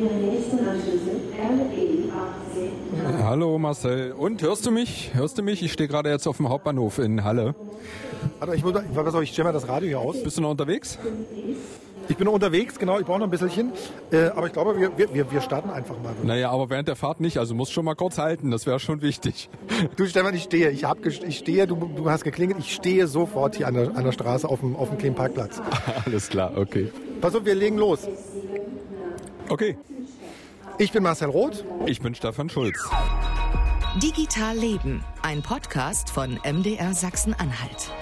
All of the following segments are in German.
Ihre nächsten Anschlüsse RE 18. Hallo Marcel. Und hörst du mich? Hörst du mich? Ich stehe gerade jetzt auf dem Hauptbahnhof in Halle. Warte, ich, muss, pass auf, ich stelle mal das Radio hier aus. Bist du noch unterwegs? Ich bin noch unterwegs, genau, ich brauche noch ein bisschen. Äh, aber ich glaube, wir, wir, wir starten einfach mal. Naja, aber während der Fahrt nicht. Also musst schon mal kurz halten, das wäre schon wichtig. Du Stefan, ich stehe. Ich, hab, ich stehe, du, du hast geklingelt. Ich stehe sofort hier an der, an der Straße auf dem, auf dem kleinen Parkplatz. Alles klar, okay. Pass auf, wir legen los. Okay. Ich bin Marcel Roth. Ich bin Stefan Schulz. Digital Leben, ein Podcast von MDR Sachsen-Anhalt.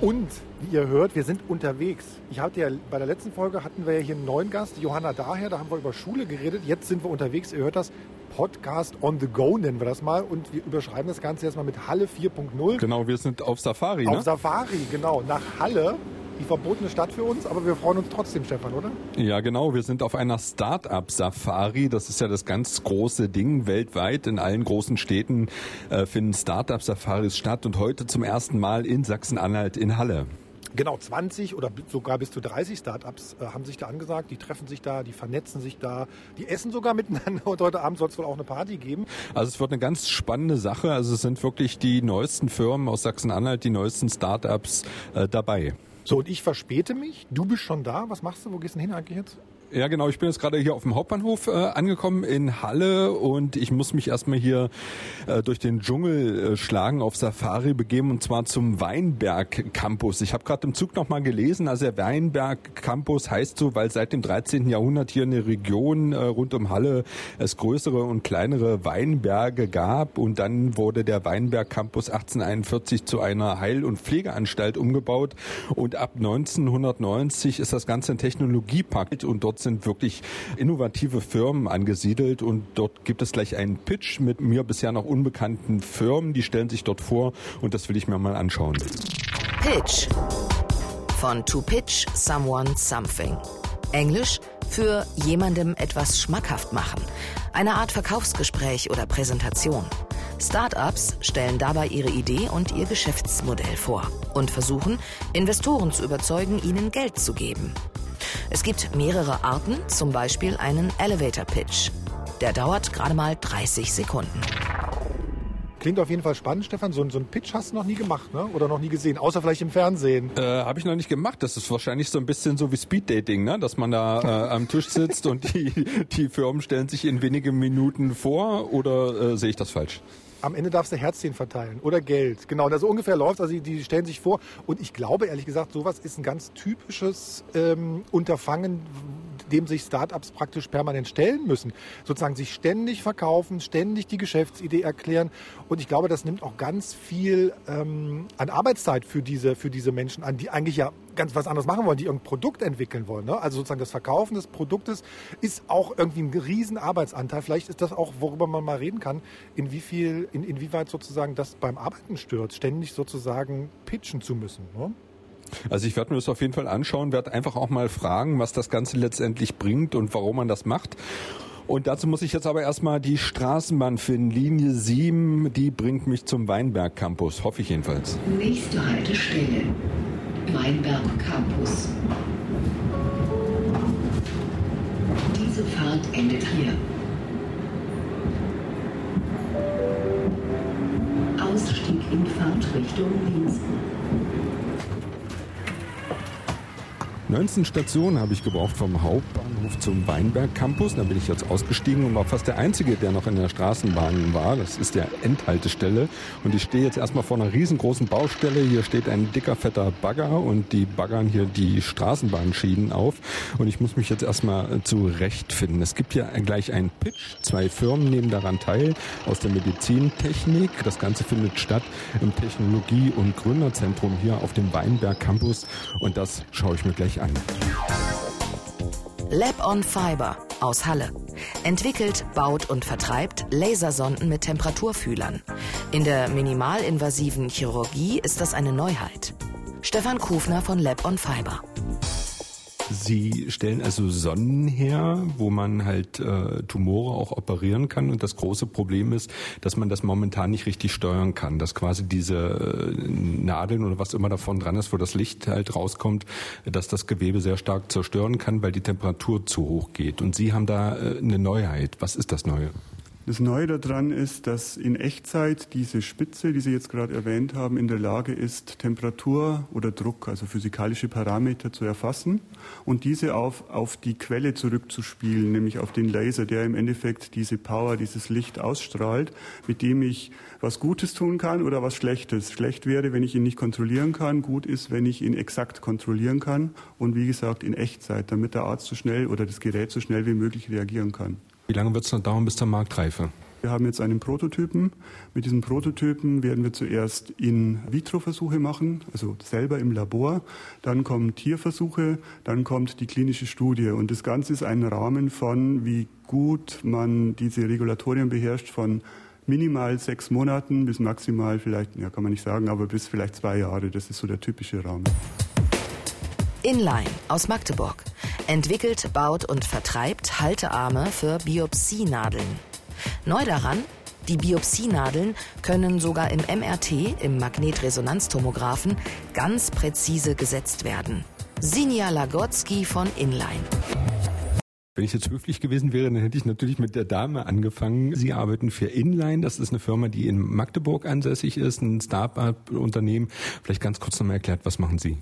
Und wie ihr hört, wir sind unterwegs. Ich hatte ja bei der letzten Folge hatten wir ja hier einen neuen Gast, Johanna Daher, da haben wir über Schule geredet. Jetzt sind wir unterwegs. Ihr hört das Podcast on the go nennen wir das mal und wir überschreiben das Ganze jetzt mal mit Halle 4.0. Genau, wir sind auf Safari. Auf ne? Safari, genau, nach Halle. Die verbotene Stadt für uns, aber wir freuen uns trotzdem, Stefan, oder? Ja, genau. Wir sind auf einer Start-up-Safari. Das ist ja das ganz große Ding. Weltweit in allen großen Städten äh, finden Start-up-Safaris statt und heute zum ersten Mal in Sachsen-Anhalt in Halle. Genau, 20 oder sogar bis zu 30 Startups äh, haben sich da angesagt. Die treffen sich da, die vernetzen sich da, die essen sogar miteinander und heute Abend soll es wohl auch eine Party geben. Also es wird eine ganz spannende Sache. Also es sind wirklich die neuesten Firmen aus Sachsen-Anhalt, die neuesten Startups äh, dabei. So, und ich verspäte mich. Du bist schon da. Was machst du? Wo gehst du denn hin eigentlich jetzt? Ja, genau. Ich bin jetzt gerade hier auf dem Hauptbahnhof äh, angekommen in Halle und ich muss mich erstmal hier äh, durch den Dschungel äh, schlagen, auf Safari begeben und zwar zum Weinberg Campus. Ich habe gerade im Zug nochmal gelesen, also der Weinberg Campus heißt so, weil seit dem 13. Jahrhundert hier in der Region äh, rund um Halle es größere und kleinere Weinberge gab und dann wurde der Weinberg Campus 1841 zu einer Heil- und Pflegeanstalt umgebaut und ab 1990 ist das Ganze ein Technologiepark und dort sind wirklich innovative Firmen angesiedelt und dort gibt es gleich einen Pitch mit mir bisher noch unbekannten Firmen, die stellen sich dort vor und das will ich mir mal anschauen. Pitch. Von To Pitch Someone Something. Englisch für jemandem etwas schmackhaft machen. Eine Art Verkaufsgespräch oder Präsentation. Startups stellen dabei ihre Idee und ihr Geschäftsmodell vor und versuchen, Investoren zu überzeugen, ihnen Geld zu geben. Es gibt mehrere Arten, zum Beispiel einen Elevator Pitch. Der dauert gerade mal 30 Sekunden. Klingt auf jeden Fall spannend, Stefan. So, so einen Pitch hast du noch nie gemacht, ne? Oder noch nie gesehen, außer vielleicht im Fernsehen. Äh, Habe ich noch nicht gemacht. Das ist wahrscheinlich so ein bisschen so wie Speeddating, ne? dass man da äh, am Tisch sitzt und die, die Firmen stellen sich in wenigen Minuten vor. Oder äh, sehe ich das falsch? Am Ende darfst du Herzchen verteilen oder Geld. Genau, und so ungefähr läuft Also die stellen sich vor. Und ich glaube, ehrlich gesagt, sowas ist ein ganz typisches ähm, Unterfangen, dem sich Startups praktisch permanent stellen müssen. Sozusagen sich ständig verkaufen, ständig die Geschäftsidee erklären. Und ich glaube, das nimmt auch ganz viel ähm, an Arbeitszeit für diese, für diese Menschen an, die eigentlich ja ganz was anderes machen wollen, die irgendein Produkt entwickeln wollen. Ne? Also sozusagen das Verkaufen des Produktes ist auch irgendwie ein riesen Arbeitsanteil. Vielleicht ist das auch, worüber man mal reden kann, in wie viel, in, inwieweit sozusagen das beim Arbeiten stört, ständig sozusagen pitchen zu müssen. Ne? Also ich werde mir das auf jeden Fall anschauen, werde einfach auch mal fragen, was das Ganze letztendlich bringt und warum man das macht. Und dazu muss ich jetzt aber erstmal die Straßenbahn finden. Linie 7, die bringt mich zum Weinberg Campus, hoffe ich jedenfalls. Nächste Haltestelle. Weinberg Campus. Diese Fahrt endet hier. Ausstieg in Fahrtrichtung links. 19 Stationen habe ich gebraucht vom Hauptbahnhof zum Weinberg Campus. Da bin ich jetzt ausgestiegen und war fast der Einzige, der noch in der Straßenbahn war. Das ist der Endhaltestelle. Und ich stehe jetzt erstmal vor einer riesengroßen Baustelle. Hier steht ein dicker, fetter Bagger und die baggern hier die Straßenbahnschienen auf. Und ich muss mich jetzt erstmal zurechtfinden. Es gibt hier gleich einen Pitch. Zwei Firmen nehmen daran teil aus der Medizintechnik. Das Ganze findet statt im Technologie- und Gründerzentrum hier auf dem Weinberg Campus. Und das schaue ich mir gleich an. Lab on Fiber aus Halle. Entwickelt, baut und vertreibt Lasersonden mit Temperaturfühlern. In der minimalinvasiven Chirurgie ist das eine Neuheit. Stefan Kufner von Lab on Fiber. Sie stellen also Sonnen her, wo man halt äh, Tumore auch operieren kann. Und das große Problem ist, dass man das momentan nicht richtig steuern kann. Dass quasi diese äh, Nadeln oder was immer davon dran ist, wo das Licht halt rauskommt, dass das Gewebe sehr stark zerstören kann, weil die Temperatur zu hoch geht. Und Sie haben da äh, eine Neuheit. Was ist das Neue? Das Neue daran ist, dass in Echtzeit diese Spitze, die Sie jetzt gerade erwähnt haben, in der Lage ist, Temperatur oder Druck, also physikalische Parameter zu erfassen und diese auf, auf die Quelle zurückzuspielen, nämlich auf den Laser, der im Endeffekt diese Power, dieses Licht ausstrahlt, mit dem ich was Gutes tun kann oder was Schlechtes. Schlecht wäre, wenn ich ihn nicht kontrollieren kann. Gut ist, wenn ich ihn exakt kontrollieren kann und wie gesagt in Echtzeit, damit der Arzt so schnell oder das Gerät so schnell wie möglich reagieren kann. Wie lange wird es noch dauern bis zur Marktreife? Wir haben jetzt einen Prototypen. Mit diesem Prototypen werden wir zuerst In-vitro-Versuche machen, also selber im Labor. Dann kommen Tierversuche, dann kommt die klinische Studie. Und das Ganze ist ein Rahmen von, wie gut man diese Regulatorien beherrscht, von minimal sechs Monaten bis maximal vielleicht, ja kann man nicht sagen, aber bis vielleicht zwei Jahre. Das ist so der typische Rahmen. Inline aus Magdeburg. Entwickelt, baut und vertreibt Haltearme für Biopsienadeln. Neu daran, die Biopsienadeln können sogar im MRT, im Magnetresonanztomographen, ganz präzise gesetzt werden. Sinja Lagotzki von Inline. Wenn ich jetzt höflich gewesen wäre, dann hätte ich natürlich mit der Dame angefangen. Sie arbeiten für Inline. Das ist eine Firma, die in Magdeburg ansässig ist, ein Start-up-Unternehmen. Vielleicht ganz kurz nochmal erklärt, was machen Sie?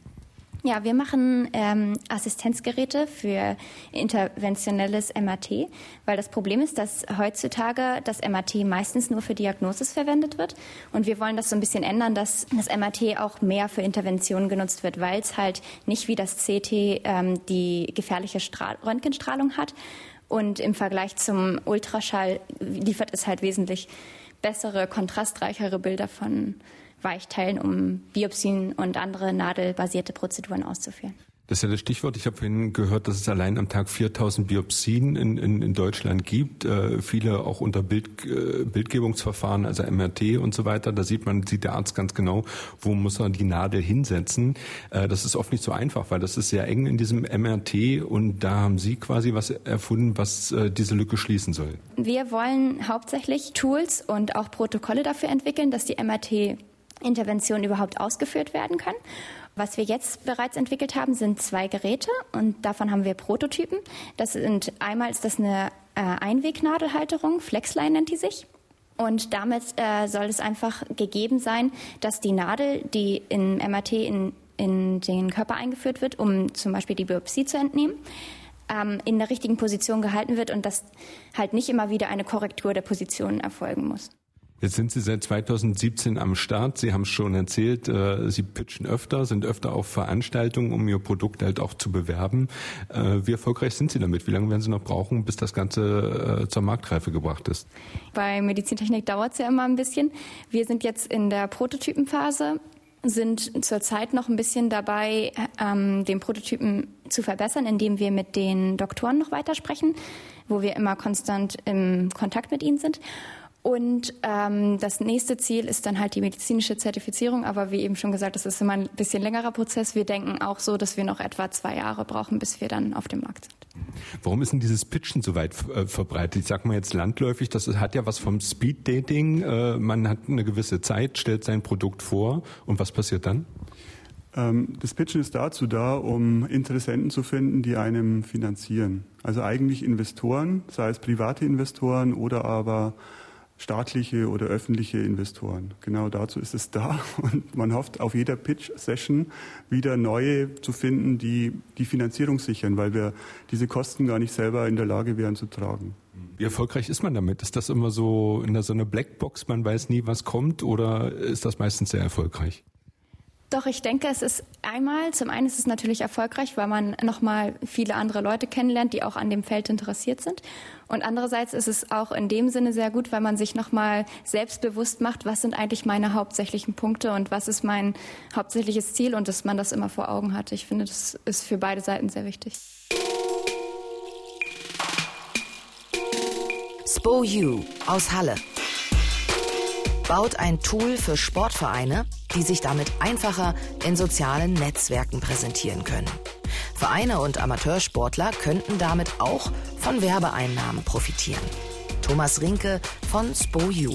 Ja, wir machen ähm, Assistenzgeräte für interventionelles MRT, weil das Problem ist, dass heutzutage das MRT meistens nur für Diagnosis verwendet wird. Und wir wollen das so ein bisschen ändern, dass das MRT auch mehr für Interventionen genutzt wird, weil es halt nicht wie das CT ähm, die gefährliche Strahl Röntgenstrahlung hat. Und im Vergleich zum Ultraschall liefert es halt wesentlich bessere, kontrastreichere Bilder von Weichteilen, um Biopsien und andere nadelbasierte Prozeduren auszuführen. Das ist ja das Stichwort. Ich habe vorhin gehört, dass es allein am Tag 4000 Biopsien in, in, in Deutschland gibt. Äh, viele auch unter Bild, äh, Bildgebungsverfahren, also MRT und so weiter. Da sieht man, sieht der Arzt ganz genau, wo muss er die Nadel hinsetzen. Äh, das ist oft nicht so einfach, weil das ist sehr eng in diesem MRT und da haben Sie quasi was erfunden, was äh, diese Lücke schließen soll. Wir wollen hauptsächlich Tools und auch Protokolle dafür entwickeln, dass die MRT Intervention überhaupt ausgeführt werden kann. Was wir jetzt bereits entwickelt haben, sind zwei Geräte und davon haben wir Prototypen. Das sind einmal ist das eine äh, Einwegnadelhalterung, Flexline nennt die sich. Und damit äh, soll es einfach gegeben sein, dass die Nadel, die im MRT in, in den Körper eingeführt wird, um zum Beispiel die Biopsie zu entnehmen, ähm, in der richtigen Position gehalten wird und dass halt nicht immer wieder eine Korrektur der Position erfolgen muss. Jetzt sind Sie seit 2017 am Start. Sie haben es schon erzählt, äh, Sie pitchen öfter, sind öfter auf Veranstaltungen, um Ihr Produkt halt auch zu bewerben. Äh, wie erfolgreich sind Sie damit? Wie lange werden Sie noch brauchen, bis das Ganze äh, zur Marktreife gebracht ist? Bei Medizintechnik dauert es ja immer ein bisschen. Wir sind jetzt in der Prototypenphase sind zurzeit noch ein bisschen dabei, ähm, den Prototypen zu verbessern, indem wir mit den Doktoren noch weitersprechen, wo wir immer konstant im Kontakt mit ihnen sind. Und ähm, das nächste Ziel ist dann halt die medizinische Zertifizierung. Aber wie eben schon gesagt, das ist immer ein bisschen längerer Prozess. Wir denken auch so, dass wir noch etwa zwei Jahre brauchen, bis wir dann auf dem Markt sind. Warum ist denn dieses Pitchen so weit äh, verbreitet? Ich sag mal jetzt landläufig, das hat ja was vom Speed-Dating. Äh, man hat eine gewisse Zeit, stellt sein Produkt vor und was passiert dann? Ähm, das Pitchen ist dazu da, um Interessenten zu finden, die einem finanzieren. Also eigentlich Investoren, sei es private Investoren oder aber staatliche oder öffentliche Investoren. Genau dazu ist es da und man hofft auf jeder Pitch-Session wieder neue zu finden, die die Finanzierung sichern, weil wir diese Kosten gar nicht selber in der Lage wären zu tragen. Wie erfolgreich ist man damit? Ist das immer so in so einer Blackbox, man weiß nie, was kommt oder ist das meistens sehr erfolgreich? Doch, ich denke, es ist einmal, zum einen ist es natürlich erfolgreich, weil man nochmal viele andere Leute kennenlernt, die auch an dem Feld interessiert sind. Und andererseits ist es auch in dem Sinne sehr gut, weil man sich nochmal selbstbewusst macht, was sind eigentlich meine hauptsächlichen Punkte und was ist mein hauptsächliches Ziel und dass man das immer vor Augen hat. Ich finde, das ist für beide Seiten sehr wichtig. SpoU aus Halle baut ein Tool für Sportvereine, die sich damit einfacher in sozialen Netzwerken präsentieren können. Vereine und Amateursportler könnten damit auch von Werbeeinnahmen profitieren. Thomas Rinke von SpoU.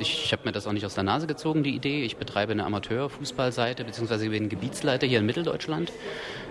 Ich habe mir das auch nicht aus der Nase gezogen, die Idee. Ich betreibe eine Amateurfußballseite, beziehungsweise bin Gebietsleiter hier in Mitteldeutschland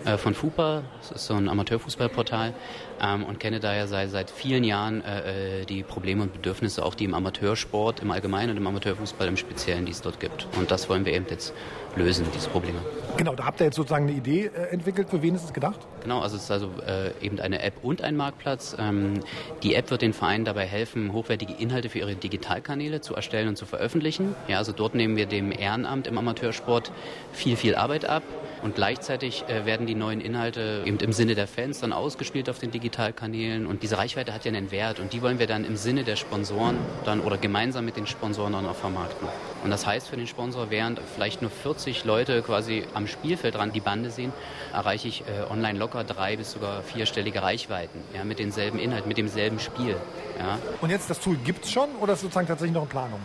äh, von FUPA. Das ist so ein Amateurfußballportal ähm, und kenne daher seit, seit vielen Jahren äh, äh, die Probleme und Bedürfnisse, auch die im Amateursport im Allgemeinen und im Amateurfußball im Speziellen, die es dort gibt. Und das wollen wir eben jetzt lösen, diese Probleme. Genau, da habt ihr jetzt sozusagen eine Idee äh, entwickelt. Für wen ist es gedacht? Genau, also es ist also äh, eben eine App und ein Marktplatz. Ähm, die App wird den Vereinen dabei helfen, hochwertige Inhalte für ihre Digitalkanäle zu erstellen und zu veröffentlichen. Ja, also dort nehmen wir dem Ehrenamt im Amateursport viel, viel Arbeit ab. Und gleichzeitig äh, werden die neuen Inhalte eben im Sinne der Fans dann ausgespielt auf den Digitalkanälen. Und diese Reichweite hat ja einen Wert. Und die wollen wir dann im Sinne der Sponsoren dann oder gemeinsam mit den Sponsoren dann auch vermarkten. Und das heißt für den Sponsor, während vielleicht nur 40 Leute quasi am Spielfeldrand die Bande sehen, erreiche ich äh, online locker drei bis sogar vierstellige Reichweiten. Ja, mit denselben Inhalten, mit demselben Spiel. Ja. Und jetzt das Tool gibt es schon oder ist sozusagen tatsächlich noch in Planung?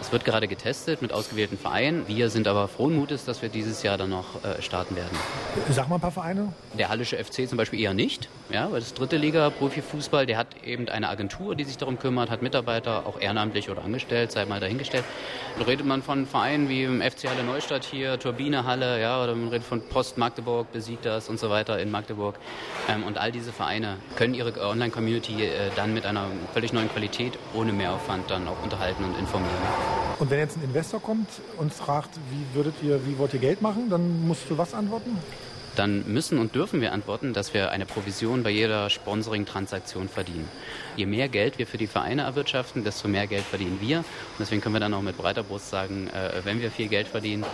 Es wird gerade getestet mit ausgewählten Vereinen. Wir sind aber frohen Mutes, dass wir dieses Jahr dann noch äh, starten werden. Sag mal ein paar Vereine. Der Hallische FC zum Beispiel eher nicht, ja, weil das dritte Liga Profifußball, der hat eben eine Agentur, die sich darum kümmert, hat Mitarbeiter, auch ehrenamtlich oder angestellt, sei mal dahingestellt. Da redet man von Vereinen wie im FC Halle Neustadt hier, Turbine Halle, ja, oder man redet von Post Magdeburg, besiegt das und so weiter in Magdeburg. Ähm, und all diese Vereine können ihre Online-Community äh, dann mit einer völlig neuen Qualität ohne Mehraufwand dann auch unterhalten und informieren. Und wenn jetzt ein Investor kommt und fragt, wie würdet ihr, wie wollt ihr Geld machen, dann musst du was antworten? Dann müssen und dürfen wir antworten, dass wir eine Provision bei jeder Sponsoring-Transaktion verdienen. Je mehr Geld wir für die Vereine erwirtschaften, desto mehr Geld verdienen wir. Und deswegen können wir dann auch mit breiter Brust sagen, äh, wenn wir viel Geld verdienen,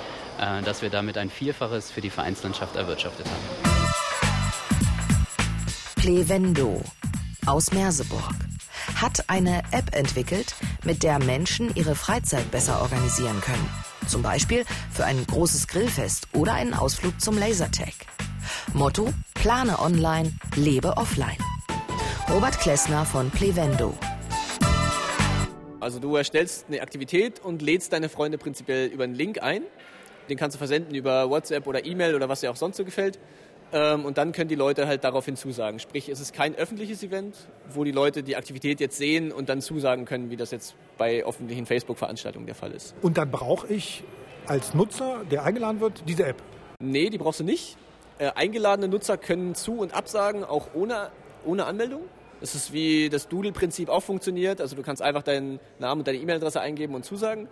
äh, dass wir damit ein Vielfaches für die Vereinslandschaft erwirtschaftet haben. Plevendo aus Merseburg hat eine App entwickelt, mit der Menschen ihre Freizeit besser organisieren können. Zum Beispiel für ein großes Grillfest oder einen Ausflug zum Lasertag. Motto: Plane online, lebe offline. Robert Klessner von Plevendo. Also du erstellst eine Aktivität und lädst deine Freunde prinzipiell über einen Link ein. Den kannst du versenden über WhatsApp oder E-Mail oder was dir auch sonst so gefällt. Ähm, und dann können die Leute halt daraufhin zusagen. Sprich, es ist kein öffentliches Event, wo die Leute die Aktivität jetzt sehen und dann zusagen können, wie das jetzt bei öffentlichen Facebook-Veranstaltungen der Fall ist. Und dann brauche ich als Nutzer, der eingeladen wird, diese App? Nee, die brauchst du nicht. Äh, eingeladene Nutzer können zu- und absagen, auch ohne, ohne Anmeldung. Das ist wie das Doodle-Prinzip auch funktioniert. Also du kannst einfach deinen Namen und deine E-Mail-Adresse eingeben und zusagen.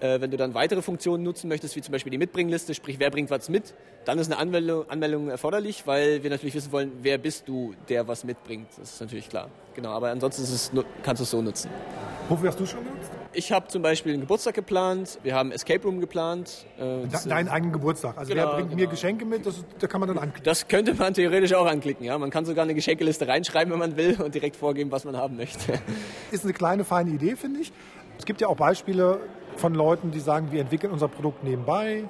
Äh, wenn du dann weitere Funktionen nutzen möchtest, wie zum Beispiel die Mitbringliste, sprich wer bringt was mit, dann ist eine Anmeldung, Anmeldung erforderlich, weil wir natürlich wissen wollen, wer bist du, der was mitbringt. Das ist natürlich klar. Genau, aber ansonsten es, kannst du es so nutzen. Wofür hast du schon genutzt? Ich habe zum Beispiel einen Geburtstag geplant, wir haben Escape Room geplant. Äh, Deinen eigenen Geburtstag. Also genau, wer bringt genau. mir Geschenke mit, das, da kann man dann anklicken. Das könnte man theoretisch auch anklicken, ja. Man kann sogar eine Geschenkeliste reinschreiben, wenn man will und direkt vorgeben, was man haben möchte. Ist eine kleine, feine Idee, finde ich. Es gibt ja auch Beispiele von Leuten, die sagen, wir entwickeln unser Produkt nebenbei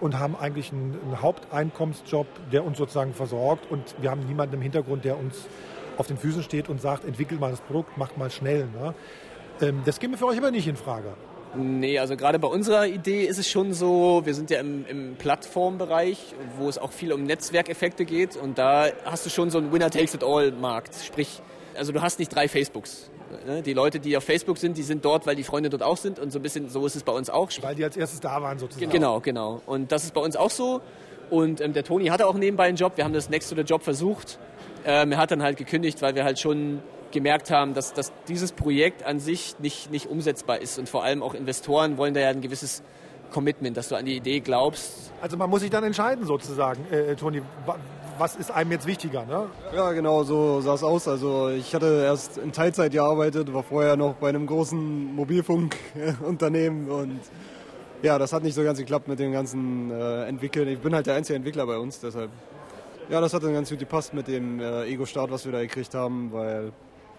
und haben eigentlich einen, einen Haupteinkommensjob, der uns sozusagen versorgt und wir haben niemanden im Hintergrund, der uns auf den Füßen steht und sagt, entwickelt mal das Produkt, macht mal schnell. Ne? Ähm, das käme für euch aber nicht in Frage. Nee, also gerade bei unserer Idee ist es schon so, wir sind ja im, im Plattformbereich, wo es auch viel um Netzwerkeffekte geht und da hast du schon so einen Winner-Takes-it-all-Markt. Sprich, also du hast nicht drei Facebooks. Ne? Die Leute, die auf Facebook sind, die sind dort, weil die Freunde dort auch sind und so ein bisschen so ist es bei uns auch. Weil die als erstes da waren sozusagen. Genau, genau. Und das ist bei uns auch so. Und ähm, der Toni hatte auch nebenbei einen Job. Wir haben das Next to the Job versucht. Ähm, er hat dann halt gekündigt, weil wir halt schon gemerkt haben, dass, dass dieses Projekt an sich nicht, nicht umsetzbar ist. Und vor allem auch Investoren wollen da ja ein gewisses Commitment, dass du an die Idee glaubst. Also man muss sich dann entscheiden sozusagen, äh, äh Toni, was ist einem jetzt wichtiger? Ne? Ja, genau, so sah es aus. Also ich hatte erst in Teilzeit gearbeitet, war vorher noch bei einem großen Mobilfunkunternehmen und ja, das hat nicht so ganz geklappt mit dem ganzen äh, Entwickeln. Ich bin halt der einzige Entwickler bei uns, deshalb. Ja, das hat dann ganz gut gepasst mit dem äh, Ego-Start, was wir da gekriegt haben, weil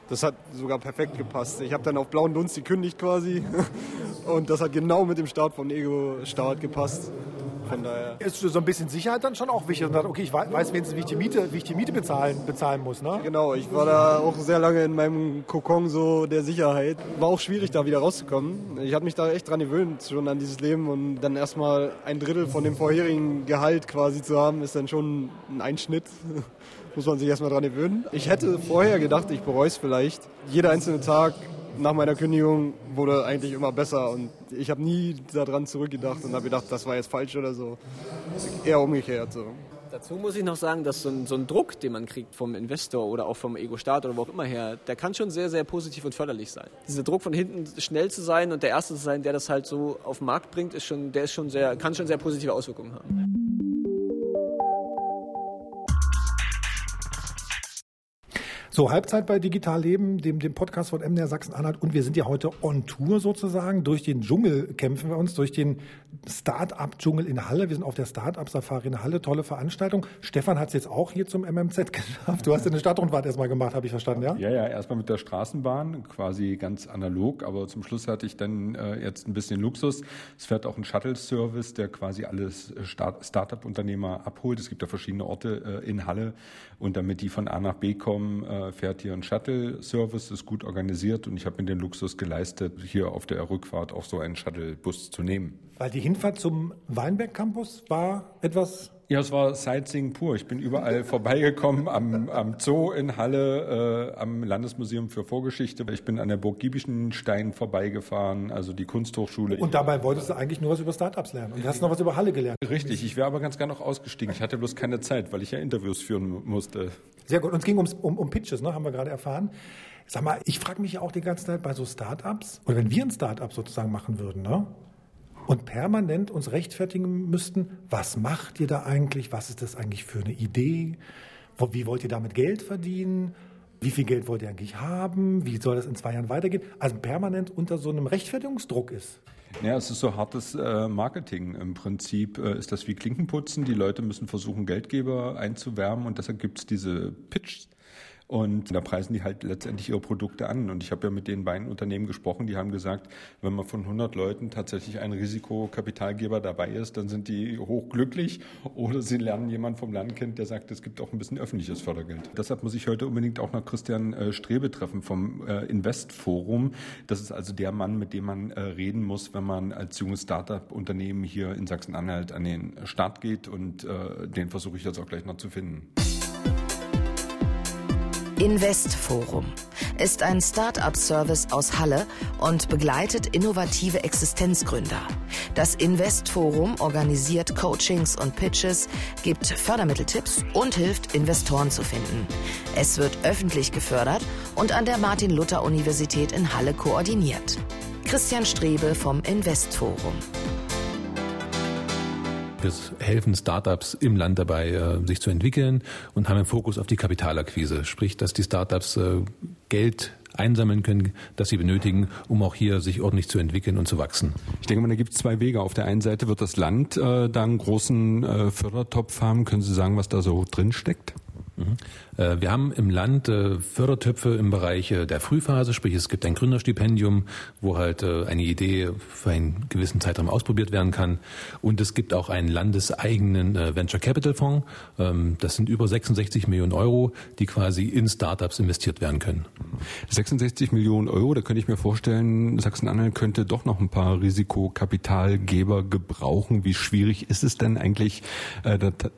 das hat sogar perfekt gepasst. Ich habe dann auf blauen Dunst gekündigt quasi und das hat genau mit dem Start von Ego-Start gepasst. Von daher. Ist so ein bisschen Sicherheit dann schon auch wichtig und sagt, okay, ich weiß wenigstens, wie ich die Miete, wie ich die Miete bezahlen, bezahlen muss. Ne? Genau, ich war da auch sehr lange in meinem Kokon so der Sicherheit. War auch schwierig, da wieder rauszukommen. Ich habe mich da echt dran gewöhnt, schon an dieses Leben und dann erstmal ein Drittel von dem vorherigen Gehalt quasi zu haben, ist dann schon ein Einschnitt. Muss man sich erstmal dran gewöhnen. Ich hätte vorher gedacht, ich bereue es vielleicht. Jeder einzelne Tag nach meiner Kündigung wurde eigentlich immer besser und ich habe nie daran zurückgedacht und habe gedacht, das war jetzt falsch oder so. Eher umgekehrt so. Dazu muss ich noch sagen, dass so ein, so ein, Druck, den man kriegt vom Investor oder auch vom Ego-Staat oder wo auch immer her, der kann schon sehr, sehr positiv und förderlich sein. Dieser Druck von hinten schnell zu sein und der Erste zu sein, der das halt so auf den Markt bringt, ist schon, der ist schon sehr, kann schon sehr positive Auswirkungen haben. So, Halbzeit bei Digital Leben, dem, dem Podcast von MDR Sachsen-Anhalt. Und wir sind ja heute on Tour sozusagen. Durch den Dschungel kämpfen wir uns, durch den Start-up-Dschungel in Halle. Wir sind auf der Start-up-Safari in Halle. Tolle Veranstaltung. Stefan hat es jetzt auch hier zum MMZ geschafft. Du hast ja eine Stadtrundfahrt erstmal gemacht, habe ich verstanden, ja? Ja, ja, erstmal mit der Straßenbahn, quasi ganz analog. Aber zum Schluss hatte ich dann äh, jetzt ein bisschen Luxus. Es fährt auch ein Shuttle-Service, der quasi alle Start-up-Unternehmer abholt. Es gibt da verschiedene Orte äh, in Halle. Und damit die von A nach B kommen, äh, fährt hier ein Shuttle-Service, ist gut organisiert und ich habe mir den Luxus geleistet, hier auf der Rückfahrt auch so einen Shuttle-Bus zu nehmen. Weil die Hinfahrt zum Weinberg-Campus war etwas ja, es war Sightseeing pur. Ich bin überall vorbeigekommen, am, am Zoo in Halle, äh, am Landesmuseum für Vorgeschichte. Ich bin an der Burg Giebichenstein vorbeigefahren, also die Kunsthochschule. Und dabei wolltest du eigentlich nur was über Startups lernen. Und du hast noch was über Halle gelernt. Richtig, ich wäre aber ganz gerne noch ausgestiegen. Ich hatte bloß keine Zeit, weil ich ja Interviews führen musste. Sehr gut. Und es ging ums, um, um Pitches, ne? haben wir gerade erfahren. Sag mal, ich frage mich ja auch die ganze Zeit bei so Startups, oder wenn wir ein Startup sozusagen machen würden, ne? Und permanent uns rechtfertigen müssten, was macht ihr da eigentlich, was ist das eigentlich für eine Idee, wie wollt ihr damit Geld verdienen, wie viel Geld wollt ihr eigentlich haben, wie soll das in zwei Jahren weitergehen, also permanent unter so einem Rechtfertigungsdruck ist. Ja, es ist so hartes äh, Marketing. Im Prinzip äh, ist das wie Klinkenputzen. Die Leute müssen versuchen, Geldgeber einzuwärmen und deshalb gibt es diese Pitch und da preisen die halt letztendlich ihre Produkte an. Und ich habe ja mit den beiden Unternehmen gesprochen, die haben gesagt, wenn man von 100 Leuten tatsächlich ein Risikokapitalgeber dabei ist, dann sind die hochglücklich. Oder sie lernen jemanden vom Land kennt, der sagt, es gibt auch ein bisschen öffentliches Fördergeld. Deshalb muss ich heute unbedingt auch noch Christian äh, Strebe treffen vom äh, Investforum. Das ist also der Mann, mit dem man äh, reden muss, wenn man als junges Startup-Unternehmen hier in Sachsen-Anhalt an den Start geht. Und den versuche ich jetzt auch gleich noch zu finden. Investforum ist ein Start-up-Service aus Halle und begleitet innovative Existenzgründer. Das Investforum organisiert Coachings und Pitches, gibt Fördermitteltipps und hilft, Investoren zu finden. Es wird öffentlich gefördert und an der Martin-Luther-Universität in Halle koordiniert. Christian Strebe vom Investforum. Wir helfen Startups im Land dabei, äh, sich zu entwickeln und haben einen Fokus auf die Kapitalakquise. Sprich, dass die Startups äh, Geld einsammeln können, das sie benötigen, um auch hier sich ordentlich zu entwickeln und zu wachsen. Ich denke mal, da gibt es zwei Wege. Auf der einen Seite wird das Land äh, da einen großen äh, Fördertopf haben. Können Sie sagen, was da so drin steckt? Äh, wir haben im Land äh, Fördertöpfe im Bereich äh, der Frühphase, sprich es gibt ein Gründerstipendium, wo halt eine Idee für einen gewissen Zeitraum ausprobiert werden kann. Und es gibt auch einen landeseigenen Venture Capital Fonds. Ähm, das sind über 66 Millionen Euro, die quasi in Startups investiert werden können. 66 Millionen Euro, da könnte ich mir vorstellen, Sachsen-Anhalt könnte doch noch ein paar Risikokapitalgeber gebrauchen. Wie schwierig ist es denn eigentlich,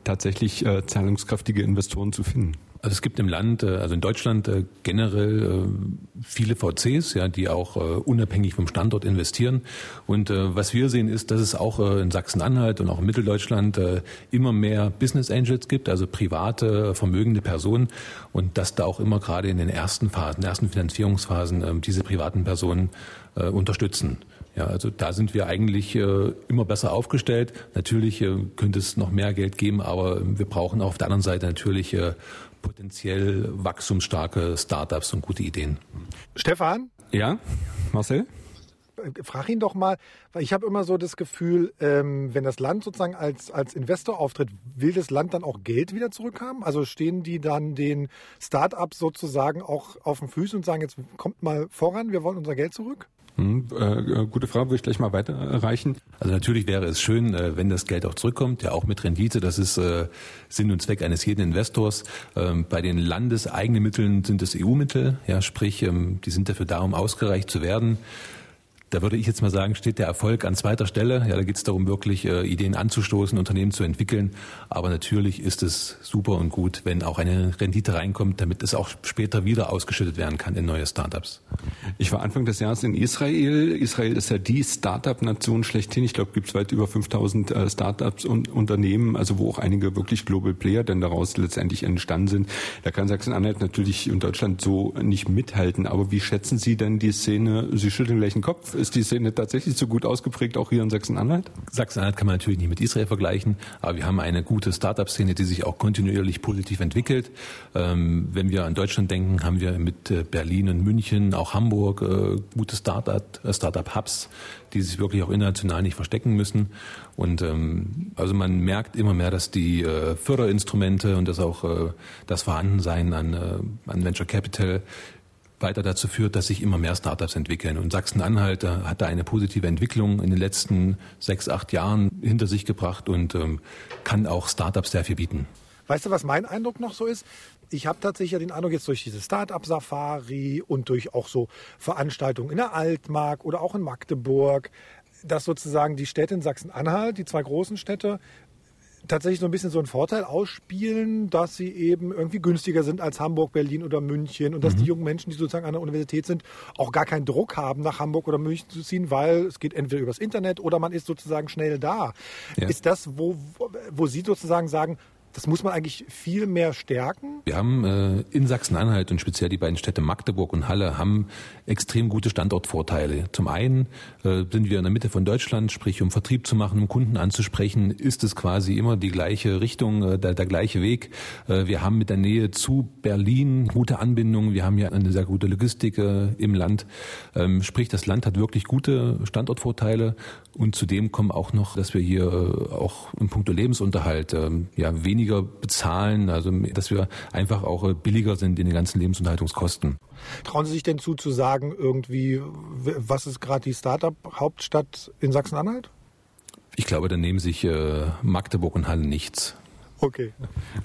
tatsächlich zahlungskräftige Investoren zu finden? Also es gibt im Land, äh, also in Deutschland äh, generell äh, viele VCs, ja, die auch unabhängig vom Standort investieren. Und was wir sehen ist, dass es auch in Sachsen-Anhalt und auch in Mitteldeutschland immer mehr Business Angels gibt, also private, vermögende Personen und dass da auch immer gerade in den ersten Phasen, ersten Finanzierungsphasen diese privaten Personen unterstützen. Ja, also da sind wir eigentlich äh, immer besser aufgestellt. Natürlich äh, könnte es noch mehr Geld geben, aber wir brauchen auf der anderen Seite natürlich äh, potenziell wachstumsstarke Startups und gute Ideen. Stefan? Ja, Marcel? Frag ihn doch mal, weil ich habe immer so das Gefühl, ähm, wenn das Land sozusagen als, als Investor auftritt, will das Land dann auch Geld wieder zurückhaben? Also stehen die dann den Start-ups sozusagen auch auf den Füßen und sagen, jetzt kommt mal voran, wir wollen unser Geld zurück? Hm, äh, gute Frage, würde ich gleich mal weiterreichen. Also natürlich wäre es schön, äh, wenn das Geld auch zurückkommt, ja auch mit Rendite. Das ist äh, Sinn und Zweck eines jeden Investors. Ähm, bei den landeseigenen Mitteln sind es EU-Mittel, ja, sprich, ähm, die sind dafür da, um ausgereicht zu werden. Da würde ich jetzt mal sagen, steht der Erfolg an zweiter Stelle. Ja, da geht es darum, wirklich äh, Ideen anzustoßen, Unternehmen zu entwickeln. Aber natürlich ist es super und gut, wenn auch eine Rendite reinkommt, damit es auch später wieder ausgeschüttet werden kann in neue Startups. Ich war Anfang des Jahres in Israel. Israel ist ja die Startup-Nation schlechthin. Ich glaube, gibt es weit über 5000 äh, Startups und Unternehmen, also wo auch einige wirklich Global Player dann daraus letztendlich entstanden sind. Da kann Sachsen-Anhalt natürlich in Deutschland so nicht mithalten. Aber wie schätzen Sie denn die Szene? Sie schütteln gleich den Kopf ist die Szene tatsächlich so gut ausgeprägt, auch hier in Sachsen-Anhalt? Sachsen-Anhalt kann man natürlich nicht mit Israel vergleichen, aber wir haben eine gute Start-up-Szene, die sich auch kontinuierlich positiv entwickelt. Ähm, wenn wir an Deutschland denken, haben wir mit äh, Berlin und München, auch Hamburg, äh, gute äh, Start-up-Hubs, die sich wirklich auch international nicht verstecken müssen. Und ähm, also man merkt immer mehr, dass die Förderinstrumente und das auch das Vorhandensein an, an Venture Capital weiter dazu führt, dass sich immer mehr Startups entwickeln. Und Sachsen-Anhalt hat da eine positive Entwicklung in den letzten sechs, acht Jahren hinter sich gebracht und ähm, kann auch Startups sehr bieten. Weißt du, was mein Eindruck noch so ist? Ich habe tatsächlich ja den Eindruck, jetzt durch diese Startup-Safari und durch auch so Veranstaltungen in der Altmark oder auch in Magdeburg, dass sozusagen die Städte in Sachsen-Anhalt, die zwei großen Städte, tatsächlich so ein bisschen so einen Vorteil ausspielen, dass sie eben irgendwie günstiger sind als Hamburg, Berlin oder München und dass mhm. die jungen Menschen, die sozusagen an der Universität sind, auch gar keinen Druck haben, nach Hamburg oder München zu ziehen, weil es geht entweder übers Internet oder man ist sozusagen schnell da. Ja. Ist das, wo, wo Sie sozusagen sagen, das muss man eigentlich viel mehr stärken. Wir haben äh, in Sachsen-Anhalt und speziell die beiden Städte Magdeburg und Halle haben extrem gute Standortvorteile. Zum einen äh, sind wir in der Mitte von Deutschland, sprich um Vertrieb zu machen, um Kunden anzusprechen, ist es quasi immer die gleiche Richtung, äh, der, der gleiche Weg. Äh, wir haben mit der Nähe zu Berlin gute Anbindungen. Wir haben ja eine sehr gute Logistik äh, im Land. Ähm, sprich, das Land hat wirklich gute Standortvorteile und zudem kommen auch noch, dass wir hier äh, auch im Punkto Lebensunterhalt äh, ja wenig weniger bezahlen, also dass wir einfach auch äh, billiger sind in den ganzen Lebensunterhaltungskosten. Trauen Sie sich denn zu, zu sagen, irgendwie, was ist gerade die Start-up-Hauptstadt in Sachsen-Anhalt? Ich glaube, da nehmen sich äh, Magdeburg und Halle nichts. Okay.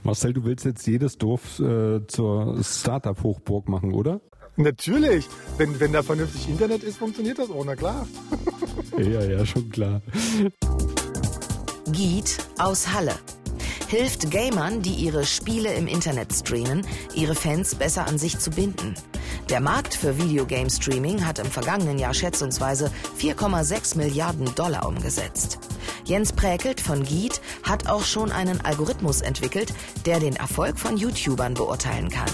Marcel, du willst jetzt jedes Dorf äh, zur Startup-Hochburg machen, oder? Natürlich. Wenn, wenn da vernünftig Internet ist, funktioniert das auch, na klar. ja, ja, schon klar. Giet aus Halle hilft Gamern, die ihre Spiele im Internet streamen, ihre Fans besser an sich zu binden. Der Markt für Videogame-Streaming hat im vergangenen Jahr schätzungsweise 4,6 Milliarden Dollar umgesetzt. Jens Präkelt von Giet hat auch schon einen Algorithmus entwickelt, der den Erfolg von YouTubern beurteilen kann.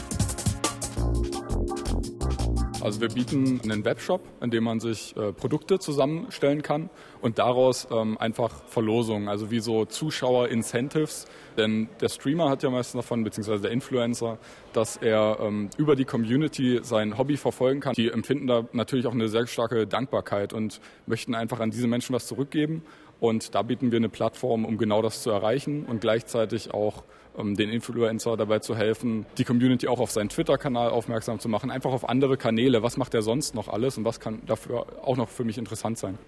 Also wir bieten einen Webshop, in dem man sich äh, Produkte zusammenstellen kann und daraus ähm, einfach Verlosungen, also wie so Zuschauer-Incentives. Denn der Streamer hat ja meistens davon, beziehungsweise der Influencer, dass er ähm, über die Community sein Hobby verfolgen kann. Die empfinden da natürlich auch eine sehr starke Dankbarkeit und möchten einfach an diese Menschen was zurückgeben. Und da bieten wir eine Plattform, um genau das zu erreichen und gleichzeitig auch um den Influencer dabei zu helfen, die Community auch auf seinen Twitter-Kanal aufmerksam zu machen, einfach auf andere Kanäle. Was macht er sonst noch alles und was kann dafür auch noch für mich interessant sein?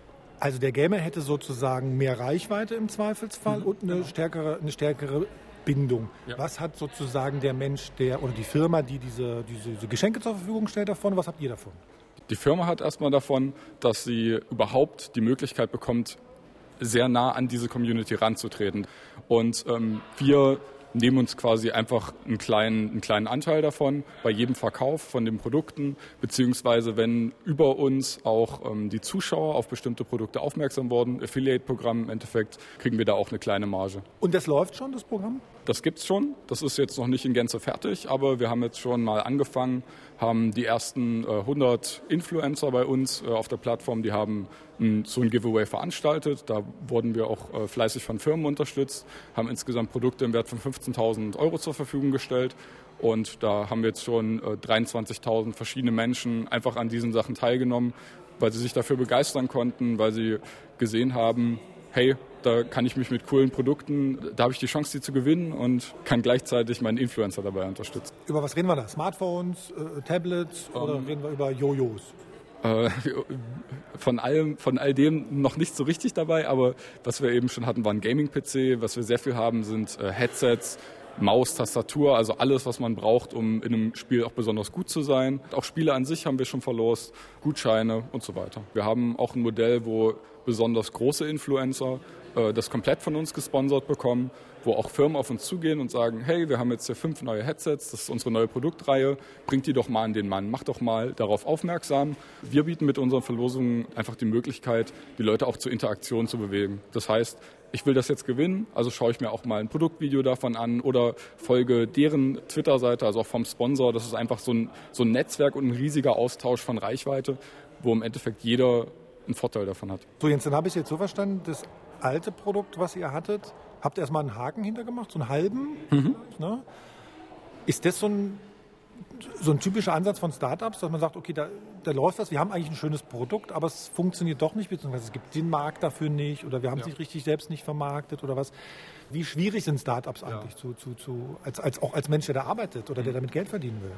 Also der Gamer hätte sozusagen mehr Reichweite im Zweifelsfall mhm. und eine stärkere, eine stärkere Bindung. Ja. Was hat sozusagen der Mensch, der oder die Firma, die diese, diese, diese Geschenke zur Verfügung stellt, davon? Was habt ihr davon? Die Firma hat erstmal davon, dass sie überhaupt die Möglichkeit bekommt, sehr nah an diese Community ranzutreten. Und ähm, wir nehmen uns quasi einfach einen kleinen, einen kleinen Anteil davon bei jedem Verkauf von den Produkten, beziehungsweise wenn über uns auch ähm, die Zuschauer auf bestimmte Produkte aufmerksam wurden, Affiliate-Programm im Endeffekt, kriegen wir da auch eine kleine Marge. Und das läuft schon, das Programm? Das gibt's schon. Das ist jetzt noch nicht in Gänze fertig, aber wir haben jetzt schon mal angefangen, haben die ersten äh, 100 Influencer bei uns äh, auf der Plattform, die haben ein, so ein Giveaway veranstaltet. Da wurden wir auch äh, fleißig von Firmen unterstützt, haben insgesamt Produkte im Wert von 15.000 Euro zur Verfügung gestellt. Und da haben jetzt schon 23.000 äh, verschiedene Menschen einfach an diesen Sachen teilgenommen, weil sie sich dafür begeistern konnten, weil sie gesehen haben, hey, da kann ich mich mit coolen Produkten, da habe ich die Chance, die zu gewinnen und kann gleichzeitig meinen Influencer dabei unterstützen. Über was reden wir da? Smartphones, äh, Tablets um, oder ähm, reden wir über Jojos? Äh, von allem, von all dem noch nicht so richtig dabei, aber was wir eben schon hatten, war ein Gaming-PC. Was wir sehr viel haben, sind äh, Headsets, Maus, Tastatur, also alles, was man braucht, um in einem Spiel auch besonders gut zu sein. Auch Spiele an sich haben wir schon verlost, Gutscheine und so weiter. Wir haben auch ein Modell, wo besonders große Influencer äh, das komplett von uns gesponsert bekommen, wo auch Firmen auf uns zugehen und sagen, hey, wir haben jetzt hier fünf neue Headsets, das ist unsere neue Produktreihe, bringt die doch mal an den Mann, macht doch mal darauf aufmerksam. Wir bieten mit unseren Verlosungen einfach die Möglichkeit, die Leute auch zur Interaktion zu bewegen. Das heißt, ich will das jetzt gewinnen, also schaue ich mir auch mal ein Produktvideo davon an oder folge deren Twitter-Seite, also auch vom Sponsor. Das ist einfach so ein, so ein Netzwerk und ein riesiger Austausch von Reichweite, wo im Endeffekt jeder einen Vorteil davon hat. So, Jens, dann habe ich jetzt so verstanden, das alte Produkt, was ihr hattet, habt ihr erstmal einen Haken hintergemacht, so einen halben. Mhm. Ne? Ist das so ein, so ein typischer Ansatz von Startups, dass man sagt, okay, da, da läuft was, wir haben eigentlich ein schönes Produkt, aber es funktioniert doch nicht, beziehungsweise es gibt den Markt dafür nicht oder wir haben Ja. sich richtig selbst nicht vermarktet oder was. Wie schwierig sind Startups eigentlich zu, zu, zu, als, als, auch als Mensch, der da arbeitet oder der damit Geld verdienen will?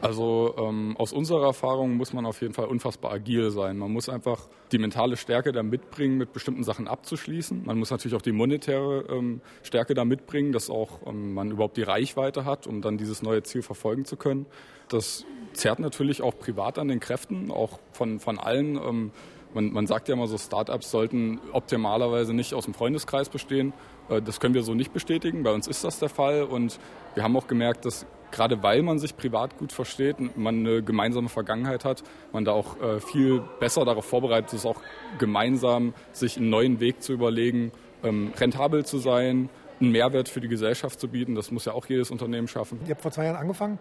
Also ähm, aus unserer Erfahrung muss man auf jeden Fall unfassbar agil sein. Man muss einfach die mentale Stärke da mitbringen, mit bestimmten Sachen abzuschließen. Man muss natürlich auch die monetäre ähm, Stärke da mitbringen, dass auch ähm, man überhaupt die Reichweite hat, um dann dieses neue Ziel verfolgen zu können. Das zerrt natürlich auch privat an den Kräften, auch von, von allen. Ähm, man, man sagt ja immer so, Startups sollten optimalerweise nicht aus dem Freundeskreis bestehen. Äh, Das können wir so nicht bestätigen. Bei uns ist das der Fall und wir haben auch gemerkt, dass gerade weil man sich privat gut versteht und man eine gemeinsame Vergangenheit hat, man da auch äh, viel besser darauf vorbereitet ist, auch gemeinsam sich einen neuen Weg zu überlegen, ähm, rentabel zu sein, einen Mehrwert für die Gesellschaft zu bieten. Das muss ja auch jedes Unternehmen schaffen. Ihr habt vor zwei Jahren angefangen.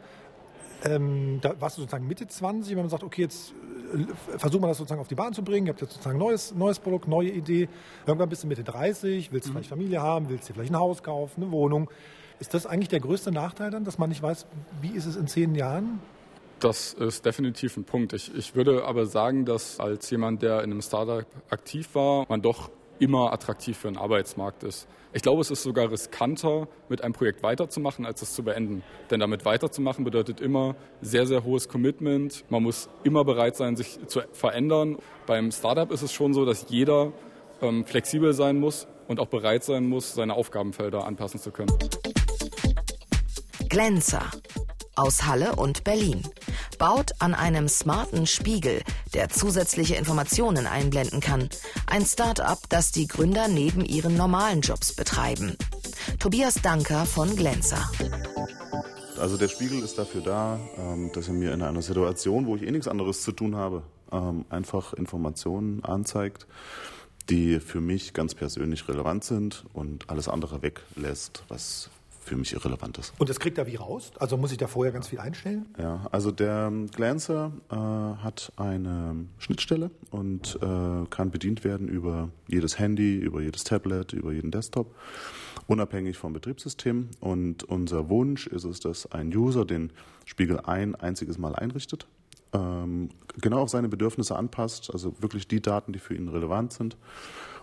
Ähm, da warst du sozusagen Mitte 20, wenn man sagt, okay, jetzt äh, versuchen wir das sozusagen auf die Bahn zu bringen. Ihr habt jetzt sozusagen ein neues, neues Produkt, neue Idee. Irgendwann bist du Mitte 30, willst du vielleicht Familie haben, willst dir vielleicht ein Haus kaufen, eine Wohnung. Ist das eigentlich der größte Nachteil dann, dass man nicht weiß, wie ist es in zehn Jahren? Das ist definitiv ein Punkt. Ich, ich würde aber sagen, dass als jemand, der in einem Startup aktiv war, man doch immer attraktiv für den Arbeitsmarkt ist. Ich glaube, es ist sogar riskanter, mit einem Projekt weiterzumachen, als es zu beenden. Denn damit weiterzumachen bedeutet immer sehr, sehr hohes Commitment. Man muss immer bereit sein, sich zu verändern. Beim Startup ist es schon so, dass jeder ähm, flexibel sein muss und auch bereit sein muss, seine Aufgabenfelder anpassen zu können. Glänzer aus Halle und Berlin baut an einem smarten Spiegel, der zusätzliche Informationen einblenden kann. Ein Start-up, das die Gründer neben ihren normalen Jobs betreiben. Tobias Danker von Glänzer. Also der Spiegel ist dafür da, ähm, dass er mir in einer Situation, wo ich eh nichts anderes zu tun habe, ähm, einfach Informationen anzeigt, die für mich ganz persönlich relevant sind und alles andere weglässt, was für mich irrelevant ist. Und das kriegt er wie raus? Also muss ich da vorher ganz viel einstellen? Ja, also der Glancer äh, hat eine Schnittstelle und äh, kann bedient werden über jedes Handy, über jedes Tablet, über jeden Desktop, unabhängig vom Betriebssystem. Und unser Wunsch ist es, dass ein User den Spiegel ein einziges Mal einrichtet, ähm, genau auf seine Bedürfnisse anpasst, also wirklich die Daten, die für ihn relevant sind.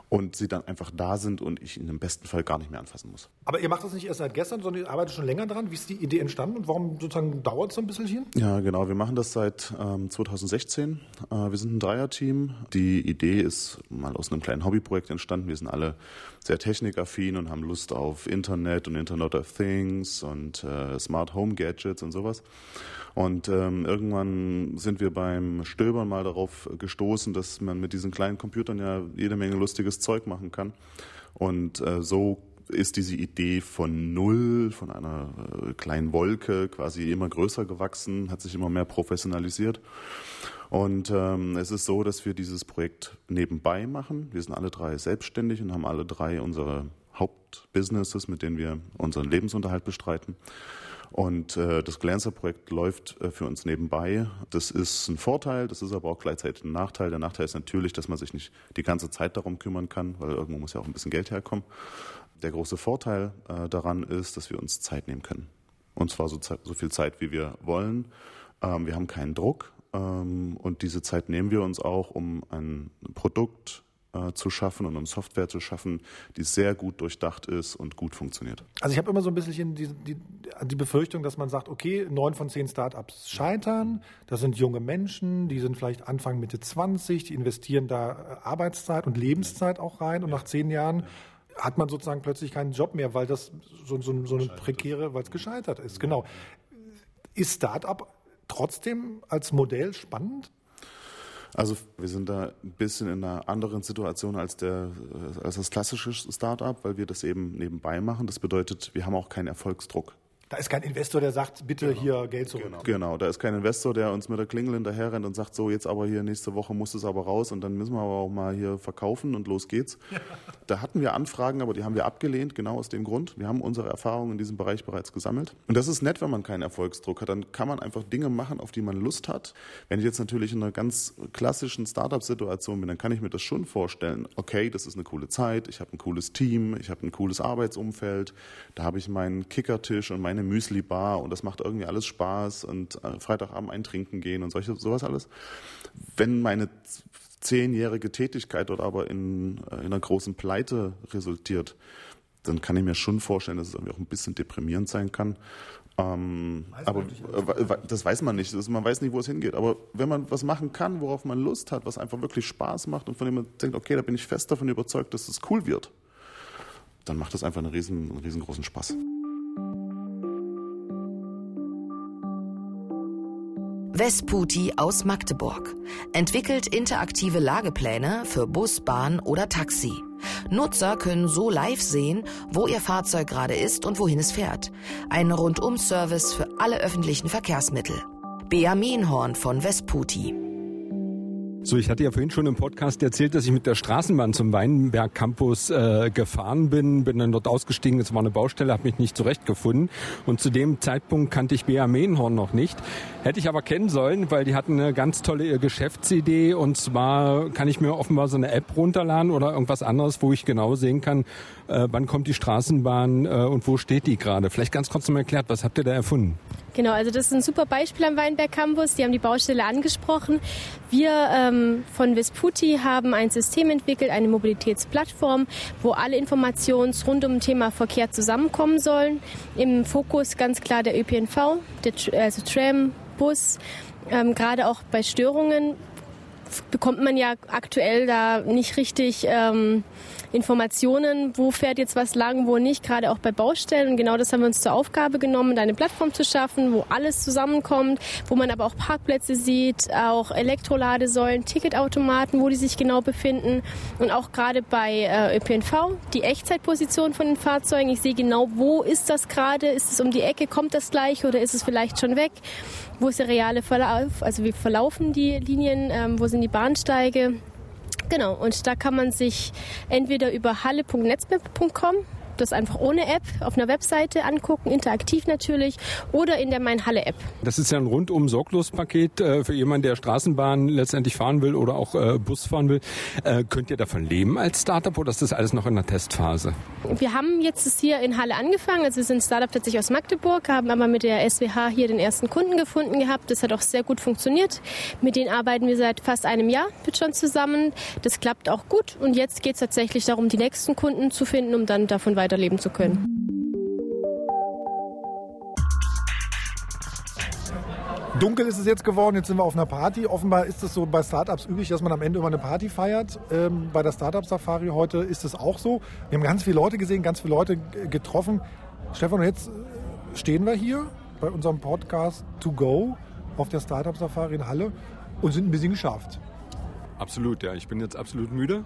Und sie dann einfach da sind und ich ihn im besten Fall gar nicht mehr anfassen muss. Aber ihr macht das nicht erst seit gestern, sondern ihr arbeitet schon länger dran. Wie ist die Idee entstanden und warum sozusagen dauert es so ein bisschen? Ja, genau. Wir machen das seit ähm, 2016. Äh, wir sind ein Dreierteam. Die Idee ist mal aus einem kleinen Hobbyprojekt entstanden. Wir sind alle sehr technikaffin und haben Lust auf Internet und Internet of Things und äh, Smart Home Gadgets und sowas. Und ähm, irgendwann sind wir beim Stöbern mal darauf gestoßen, dass man mit diesen kleinen Computern ja jede Menge lustiges Zeug machen kann. Und äh, so ist diese Idee von null, von einer äh, kleinen Wolke quasi immer größer gewachsen, hat sich immer mehr professionalisiert. Und ähm, es ist so, dass wir dieses Projekt nebenbei machen. Wir sind alle drei selbstständig und haben alle drei unsere Hauptbusinesses, mit denen wir unseren Lebensunterhalt bestreiten. Und äh, das Glancer-Projekt läuft äh, für uns nebenbei. Das ist ein Vorteil, das ist aber auch gleichzeitig ein Nachteil. Der Nachteil ist natürlich, dass man sich nicht die ganze Zeit darum kümmern kann, weil irgendwo muss ja auch ein bisschen Geld herkommen. Der große Vorteil äh, daran ist, dass wir uns Zeit nehmen können. Und zwar so, so viel Zeit, wie wir wollen. Ähm, wir haben keinen Druck ähm, und diese Zeit nehmen wir uns auch, um ein Produkt äh, zu schaffen und um Software zu schaffen, die sehr gut durchdacht ist und gut funktioniert. Also ich habe immer so ein bisschen die, die, die Befürchtung, dass man sagt, okay, neun von zehn Startups scheitern, das sind junge Menschen, die sind vielleicht Anfang, Mitte 20, die investieren da äh, Arbeitszeit und Lebenszeit auch rein und nach zehn Jahren hat man sozusagen plötzlich keinen Job mehr, weil das so, so, so eine prekäre, weil es gescheitert ist. Genau. Ist Startup trotzdem als Modell spannend? Also wir sind da ein bisschen in einer anderen Situation als, der, als das klassische Startup, weil wir das eben nebenbei machen. Das bedeutet, wir haben auch keinen Erfolgsdruck. Da ist kein Investor, der sagt, bitte genau. hier Geld zurück. Genau. genau, da ist kein Investor, der uns mit der Klingel hinterher rennt und sagt, so jetzt aber hier nächste Woche muss es aber raus und dann müssen wir aber auch mal hier verkaufen und los geht's. Da hatten wir Anfragen, aber die haben wir abgelehnt, genau aus dem Grund. Wir haben unsere Erfahrungen in diesem Bereich bereits gesammelt. Und das ist nett, wenn man keinen Erfolgsdruck hat. Dann kann man einfach Dinge machen, auf die man Lust hat. Wenn ich jetzt natürlich in einer ganz klassischen Startup-Situation bin, dann kann ich mir das schon vorstellen. Okay, das ist eine coole Zeit, ich habe ein cooles Team, ich habe ein cooles Arbeitsumfeld, da habe ich meinen Kickertisch und meine Müsli-Bar und das macht irgendwie alles Spaß und äh, Freitagabend ein Trinken gehen und solche, sowas alles. Wenn meine zehnjährige Tätigkeit dort aber in, äh, in einer großen Pleite resultiert, dann kann ich mir schon vorstellen, dass es irgendwie auch ein bisschen deprimierend sein kann. Ähm, aber äh, das weiß man nicht. Das, man weiß nicht, wo es hingeht. Aber wenn man was machen kann, worauf man Lust hat, was einfach wirklich Spaß macht und von dem man denkt, okay, da bin ich fest davon überzeugt, dass es cool wird, dann macht das einfach einen, riesen, einen riesengroßen Spaß. Vesputi aus Magdeburg entwickelt interaktive Lagepläne für Bus, Bahn oder Taxi. Nutzer können so live sehen, wo ihr Fahrzeug gerade ist und wohin es fährt. Ein Rundum-Service für alle öffentlichen Verkehrsmittel. Bea Mienhorn von Vesputi. So, ich hatte ja vorhin schon im Podcast erzählt, dass ich mit der Straßenbahn zum Weinberg Campus äh, gefahren bin, bin dann dort ausgestiegen, es war eine Baustelle, habe mich nicht zurechtgefunden und zu dem Zeitpunkt kannte ich Bea Mehnhorn noch nicht. Hätte ich aber kennen sollen, weil die hatten eine ganz tolle Geschäftsidee und zwar kann ich mir offenbar so eine App runterladen oder irgendwas anderes, wo ich genau sehen kann, äh, wann kommt die Straßenbahn äh, und wo steht die gerade. Vielleicht ganz kurz mal erklärt, was habt ihr da erfunden? Genau, also das ist ein super Beispiel am Weinberg Campus. Die haben die Baustelle angesprochen. Wir ähm, von Vesputi haben ein System entwickelt, eine Mobilitätsplattform, wo alle Informationen rund um das Thema Verkehr zusammenkommen sollen. Im Fokus ganz klar der ÖPNV, der, also Tram, Bus. Ähm, Gerade auch bei Störungen bekommt man ja aktuell da nicht richtig ähm, Informationen, wo fährt jetzt was lang, wo nicht, gerade auch bei Baustellen. Und genau das haben wir uns zur Aufgabe genommen, eine Plattform zu schaffen, wo alles zusammenkommt, wo man aber auch Parkplätze sieht, auch Elektroladesäulen, Ticketautomaten, wo die sich genau befinden. Und auch gerade bei äh, ÖPNV, die Echtzeitposition von den Fahrzeugen. Ich sehe genau, wo ist das gerade? Ist es um die Ecke? Kommt das gleich oder ist es vielleicht schon weg? Wo ist der reale Verlauf? Also wie verlaufen die Linien? Ähm, wo sind die Bahnsteige? Genau, und da kann man sich entweder über halle.netzmap.com das einfach ohne App auf einer Webseite angucken, interaktiv natürlich, oder in der Mein Halle App. Das ist ja ein rundum sorglos Paket äh, für jemanden, der Straßenbahn letztendlich fahren will oder auch äh, Bus fahren will. Äh, könnt ihr davon leben als Startup oder ist das alles noch in der Testphase? Wir haben jetzt hier in Halle angefangen. Also wir sind Startup tatsächlich aus Magdeburg, haben aber mit der SWH hier den ersten Kunden gefunden gehabt. Das hat auch sehr gut funktioniert. Mit denen arbeiten wir seit fast einem Jahr mit schon zusammen. Das klappt auch gut und jetzt geht es tatsächlich darum, die nächsten Kunden zu finden, um dann davon weiter weiterleben zu können. Dunkel ist es jetzt geworden, jetzt sind wir auf einer Party. Offenbar ist es so bei Startups üblich, dass man am Ende immer eine Party feiert. Ähm, bei der Startup Safari heute ist es auch so. Wir haben ganz viele Leute gesehen, ganz viele Leute getroffen. Stefan, und jetzt stehen wir hier bei unserem Podcast To Go auf der Startup Safari in Halle und sind ein bisschen geschafft. Absolut, ja. Ich bin jetzt absolut müde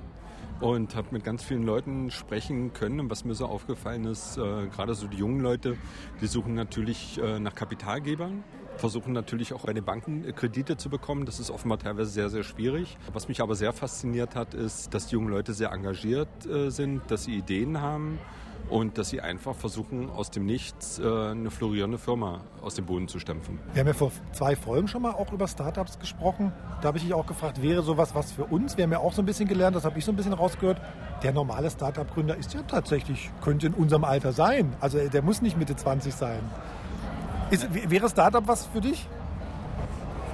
und habe mit ganz vielen Leuten sprechen können. Und was mir so aufgefallen ist, äh, gerade so die jungen Leute, die suchen natürlich äh, nach Kapitalgebern versuchen natürlich auch bei den Banken äh, Kredite zu bekommen. Das ist offenbar teilweise sehr, sehr schwierig. Was mich aber sehr fasziniert hat, ist, dass die jungen Leute sehr engagiert äh, sind, dass sie Ideen haben und dass sie einfach versuchen, aus dem Nichts äh, eine florierende Firma aus dem Boden zu stampfen. Wir haben ja vor zwei Folgen schon mal auch über Startups gesprochen. Da habe ich dich auch gefragt, wäre sowas was für uns? Wir haben ja auch so ein bisschen gelernt, das habe ich so ein bisschen rausgehört. Der normale Startup-Gründer ist ja tatsächlich, könnte in unserem Alter sein. Also der muss nicht Mitte 20 sein. Ist, wäre Startup was für dich?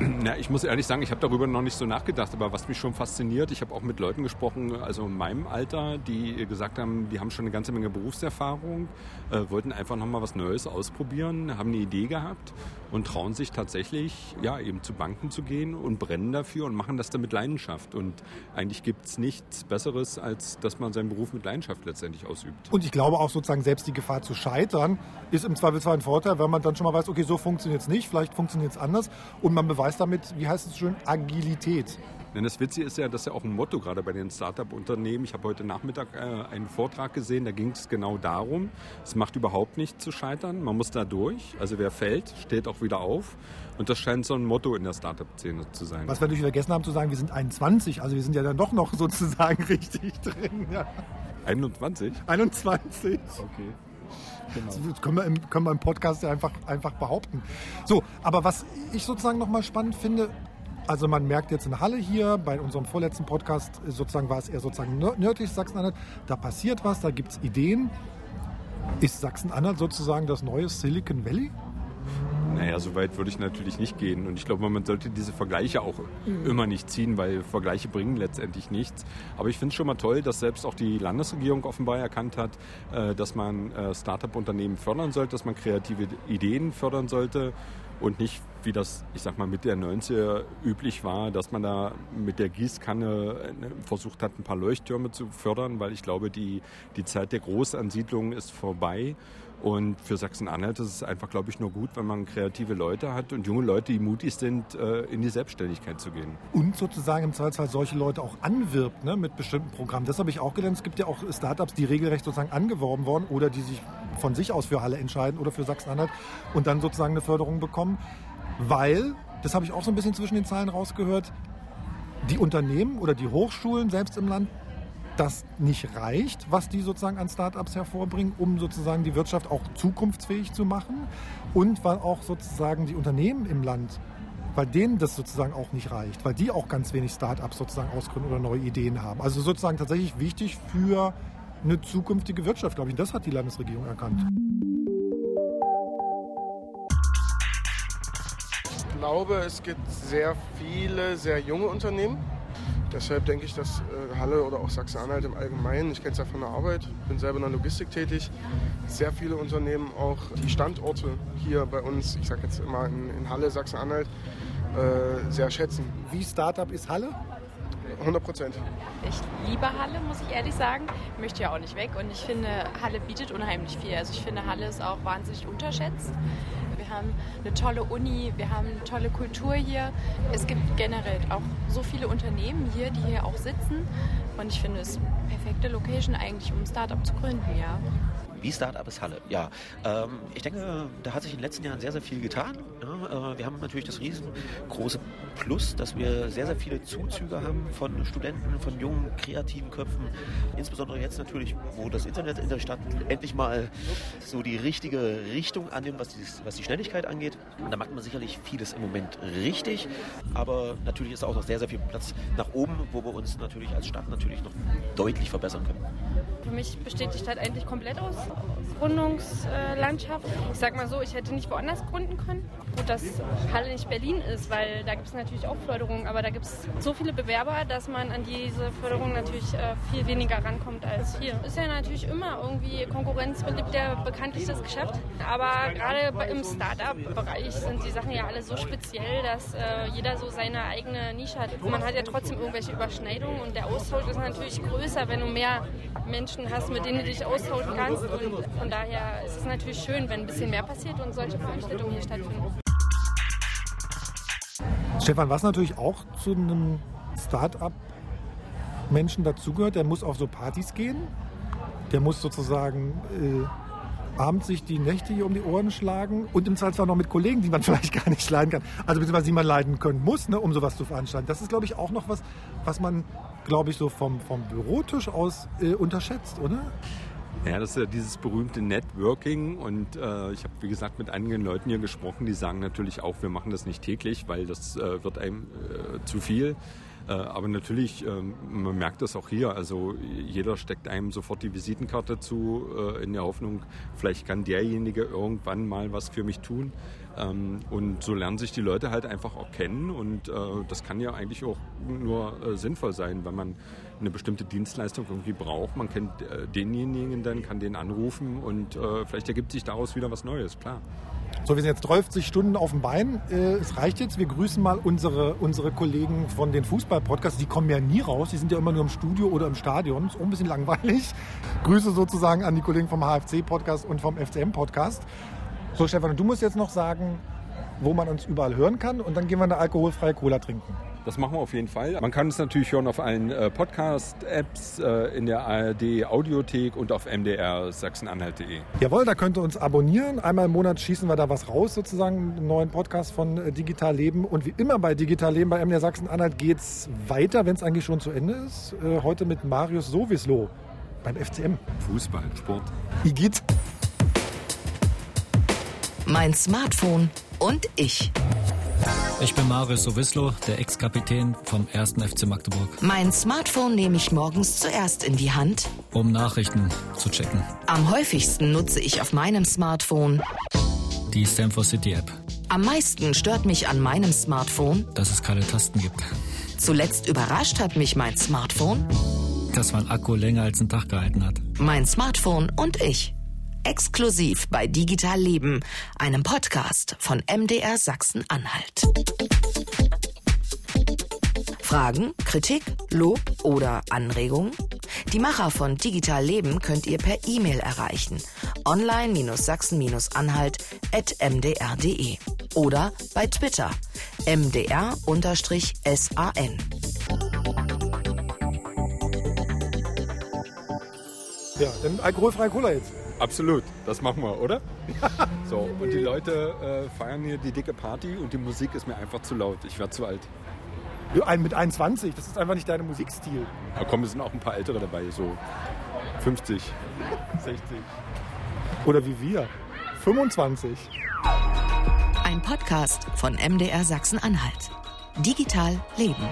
Na, ich muss ehrlich sagen, ich habe darüber noch nicht so nachgedacht, aber was mich schon fasziniert, ich habe auch mit Leuten gesprochen, also in meinem Alter, die gesagt haben, die haben schon eine ganze Menge Berufserfahrung, äh, wollten einfach nochmal was Neues ausprobieren, haben eine Idee gehabt und trauen sich tatsächlich, ja, eben zu Banken zu gehen und brennen dafür und machen das dann mit Leidenschaft. Und eigentlich gibt es nichts Besseres, als dass man seinen Beruf mit Leidenschaft letztendlich ausübt. Und ich glaube auch sozusagen selbst die Gefahr zu scheitern ist im Zweifelsfall ein Vorteil, wenn man dann schon mal weiß, okay, so funktioniert es nicht, vielleicht funktioniert es anders und man beweist damit, wie heißt es schön, Agilität. Denn das Witzige ist ja, dass ja auch ein Motto gerade bei den Startup-Unternehmen. Ich habe heute Nachmittag äh, einen Vortrag gesehen, da ging es genau darum, es macht überhaupt nicht zu scheitern, man muss da durch. Also wer fällt, steht auch wieder auf. Und das scheint so ein Motto in der Startup-Szene zu sein. Was wir natürlich vergessen haben zu sagen, wir sind 21, also wir sind ja dann doch noch sozusagen richtig drin. Ja. 21? 21. Okay. Genau. Das können wir, im, können wir im Podcast ja einfach, einfach behaupten. So, aber was ich sozusagen nochmal spannend finde, also man merkt jetzt in Halle hier, bei unserem vorletzten Podcast sozusagen war es eher sozusagen nördlich Sachsen-Anhalt, da passiert was, da gibt es Ideen. Ist Sachsen-Anhalt sozusagen das neue Silicon Valley? Naja, so weit würde ich natürlich nicht gehen. Und ich glaube, man sollte diese Vergleiche auch mhm. immer nicht ziehen, weil Vergleiche bringen letztendlich nichts. Aber ich finde es schon mal toll, dass selbst auch die Landesregierung offenbar erkannt hat, äh, dass man äh, Start-up-Unternehmen fördern sollte, dass man kreative Ideen fördern sollte und nicht, wie das, ich sag mal, mit der 90er üblich war, dass man da mit der Gießkanne äh, versucht hat, ein paar Leuchttürme zu fördern, weil ich glaube, die, die Zeit der Großansiedlungen ist vorbei. Und für Sachsen-Anhalt ist es einfach, glaube ich, nur gut, wenn man kreative Leute hat und junge Leute, die mutig sind, äh, in die Selbstständigkeit zu gehen. Und sozusagen im Zweifelsfall solche Leute auch anwirbt ne, mit bestimmten Programmen. Das habe ich auch gelernt. Es gibt ja auch Startups, die regelrecht sozusagen angeworben worden oder die sich von sich aus für Halle entscheiden oder für Sachsen-Anhalt und dann sozusagen eine Förderung bekommen, weil, das habe ich auch so ein bisschen zwischen den Zeilen rausgehört, die Unternehmen oder die Hochschulen selbst im Land das nicht reicht, was die sozusagen an Startups hervorbringen, um sozusagen die Wirtschaft auch zukunftsfähig zu machen und weil auch sozusagen die Unternehmen im Land, weil denen das sozusagen auch nicht reicht, weil die auch ganz wenig Startups sozusagen ausgründen oder neue Ideen haben. Also sozusagen tatsächlich wichtig für eine zukünftige Wirtschaft, glaube ich. Das hat die Landesregierung erkannt. Ich glaube, es gibt sehr viele sehr junge Unternehmen, Deshalb denke ich, dass äh, Halle oder auch Sachsen-Anhalt im Allgemeinen, ich kenne es ja von der Arbeit, bin selber in der Logistik tätig, sehr viele Unternehmen auch die Standorte hier bei uns, ich sage jetzt immer in, in Halle, Sachsen-Anhalt, äh, sehr schätzen. Wie Startup ist Halle? 100 Prozent. Ich liebe Halle, muss ich ehrlich sagen. Ich möchte ja auch nicht weg und ich finde, Halle bietet unheimlich viel. Also ich finde, Halle ist auch wahnsinnig unterschätzt. Wir haben eine tolle Uni, wir haben eine tolle Kultur hier. Es gibt generell auch so viele Unternehmen hier, die hier auch sitzen. Und ich finde es perfekte Location eigentlich, um ein Startup zu gründen, ja. Wie Startup ist Halle? Ja, ähm, ich denke, da hat sich in den letzten Jahren sehr, sehr viel getan. Ja, äh, wir haben natürlich das riesengroße Plus, dass wir sehr, sehr viele Zuzüge haben von Studenten, von jungen, kreativen Köpfen. Insbesondere jetzt natürlich, wo das Internet in der Stadt endlich mal so die richtige Richtung annimmt, was die, was die Schnelligkeit angeht. Und da macht man sicherlich vieles im Moment richtig. Aber natürlich ist auch noch sehr, sehr viel Platz nach oben, wo wir uns natürlich als Stadt natürlich noch deutlich verbessern können. Für mich besteht die Stadt eigentlich komplett aus Gründungslandschaft. Ich sag mal so, ich hätte nicht woanders gründen können. Gut, dass Halle nicht Berlin ist, weil da gibt es natürlich auch Förderungen, aber da gibt es so viele Bewerber, dass man an diese Förderung natürlich äh, viel weniger rankommt als hier. Ist ja natürlich immer irgendwie Konkurrenz beliebt der bekanntlichstes Geschäft, aber gerade im Startup-Bereich sind die Sachen ja alle so speziell, dass äh, jeder so seine eigene Nische hat. Man hat ja trotzdem irgendwelche Überschneidungen und der Austausch ist natürlich größer, wenn du mehr Menschen hast, mit denen du dich austauschen kannst. Und von daher ist es natürlich schön, wenn ein bisschen mehr passiert und solche Veranstaltungen hier stattfinden. Stefan, was natürlich auch zu einem Start-up-Menschen dazugehört, der muss auf so Partys gehen. Der muss sozusagen äh, abends sich die Nächte hier um die Ohren schlagen und im Zweifelsfall noch mit Kollegen, die man vielleicht gar nicht leiden kann. Also beziehungsweise die man leiden können muss, ne, um sowas zu veranstalten. Das ist, glaube ich, auch noch was, was man, glaube ich, so vom, vom Bürotisch aus äh, unterschätzt, oder? Ja, das ist ja dieses berühmte Networking und äh, ich habe, wie gesagt, mit einigen Leuten hier gesprochen, die sagen natürlich auch, wir machen das nicht täglich, weil das äh, wird einem äh, zu viel. Äh, aber natürlich, ähm, man merkt das auch hier. Also jeder steckt einem sofort die Visitenkarte zu, äh, in der Hoffnung, vielleicht kann derjenige irgendwann mal was für mich tun. Ähm, und so lernen sich die Leute halt einfach auch kennen und äh, das kann ja eigentlich auch nur sinnvoll sein, wenn man eine bestimmte Dienstleistung irgendwie braucht. Man kennt denjenigen dann, kann den anrufen und vielleicht ergibt sich daraus wieder was Neues, klar. So, wir sind jetzt 30 Stunden auf dem Bein. Äh, es reicht jetzt. Wir grüßen mal unsere, unsere Kollegen von den Fußball-Podcasts. Die kommen ja nie raus. Die sind ja immer nur im Studio oder im Stadion. Ist auch ein bisschen langweilig. Grüße sozusagen an die Kollegen vom HFC-Podcast und vom FCM-Podcast. So, Stefan, du musst jetzt noch sagen, wo man uns überall hören kann und dann gehen wir eine alkoholfreie Cola trinken. Das machen wir auf jeden Fall. Man kann es natürlich hören auf allen äh, Podcast-Apps, äh, in der ARD-Audiothek und auf mdr sachsen-anhalt.de. Jawohl, da könnt ihr uns abonnieren. Einmal im Monat schießen wir da was raus, sozusagen, einen neuen Podcast von äh, Digital Leben. Und wie immer bei Digital Leben bei MDR Sachsen-Anhalt geht es weiter, wenn es eigentlich schon zu Ende ist. Heute mit Marius Sowislo beim FCM. Fußball, Sport. Igitt. Mein Smartphone und ich. Ich bin Marius Sowislo, der Ex-Kapitän vom 1. FC Magdeburg. Mein Smartphone nehme ich morgens zuerst in die Hand, um Nachrichten zu checken. Am häufigsten nutze ich auf meinem Smartphone die Stanford City App. Am meisten stört mich an meinem Smartphone, dass es keine Tasten gibt. Zuletzt überrascht hat mich mein Smartphone, dass mein Akku länger als einen Tag gehalten hat. Mein Smartphone und ich. Exklusiv bei Digital Leben, einem Podcast von MDR Sachsen-Anhalt. Fragen, Kritik, Lob oder Anregungen? Die Macher von Digital Leben könnt ihr per E-Mail erreichen. online-sachsen-anhalt.mdr.de oder bei Twitter mdr-san. Ja, dann alkoholfreie Cola jetzt. Absolut, das machen wir, oder? so, und die Leute äh, feiern hier die dicke Party und die Musik ist mir einfach zu laut. Ich werde zu alt. Ja, ein mit 21, das ist einfach nicht dein Musikstil. Aber komm, es sind auch ein paar Ältere dabei, so 50, 60. Oder wie wir, 25. Ein Podcast von MDR Sachsen-Anhalt. Digital Leben.